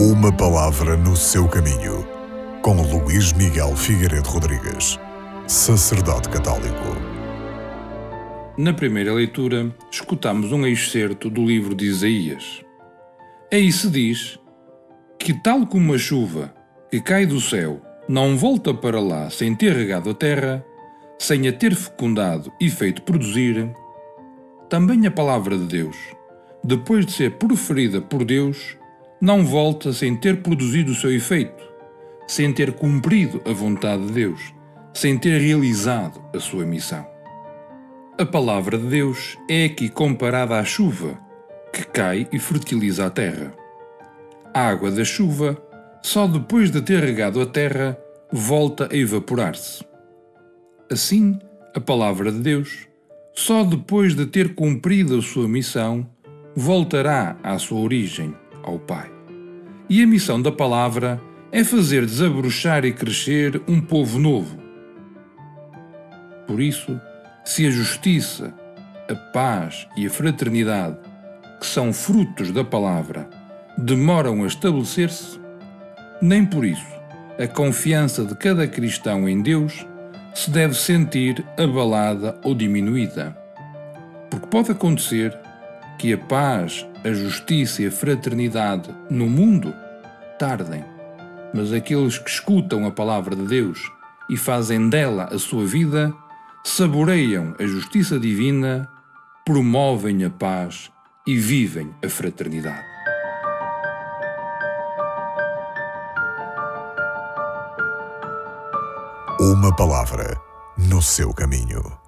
Uma palavra no seu caminho, com Luís Miguel Figueiredo Rodrigues, sacerdote católico. Na primeira leitura, escutamos um excerto do livro de Isaías. Aí se diz que, tal como a chuva que cai do céu não volta para lá sem ter regado a terra, sem a ter fecundado e feito produzir, também a palavra de Deus, depois de ser proferida por Deus, não volta sem ter produzido o seu efeito, sem ter cumprido a vontade de Deus, sem ter realizado a sua missão. A palavra de Deus é aqui comparada à chuva, que cai e fertiliza a terra. A água da chuva, só depois de ter regado a terra, volta a evaporar-se. Assim, a palavra de Deus, só depois de ter cumprido a sua missão, voltará à sua origem ao Pai. E a missão da palavra é fazer desabrochar e crescer um povo novo. Por isso, se a justiça, a paz e a fraternidade, que são frutos da palavra, demoram a estabelecer-se, nem por isso a confiança de cada cristão em Deus se deve sentir abalada ou diminuída. Porque pode acontecer que a paz, a justiça e a fraternidade no mundo tardem, mas aqueles que escutam a palavra de Deus e fazem dela a sua vida, saboreiam a justiça divina, promovem a paz e vivem a fraternidade. Uma palavra no seu caminho.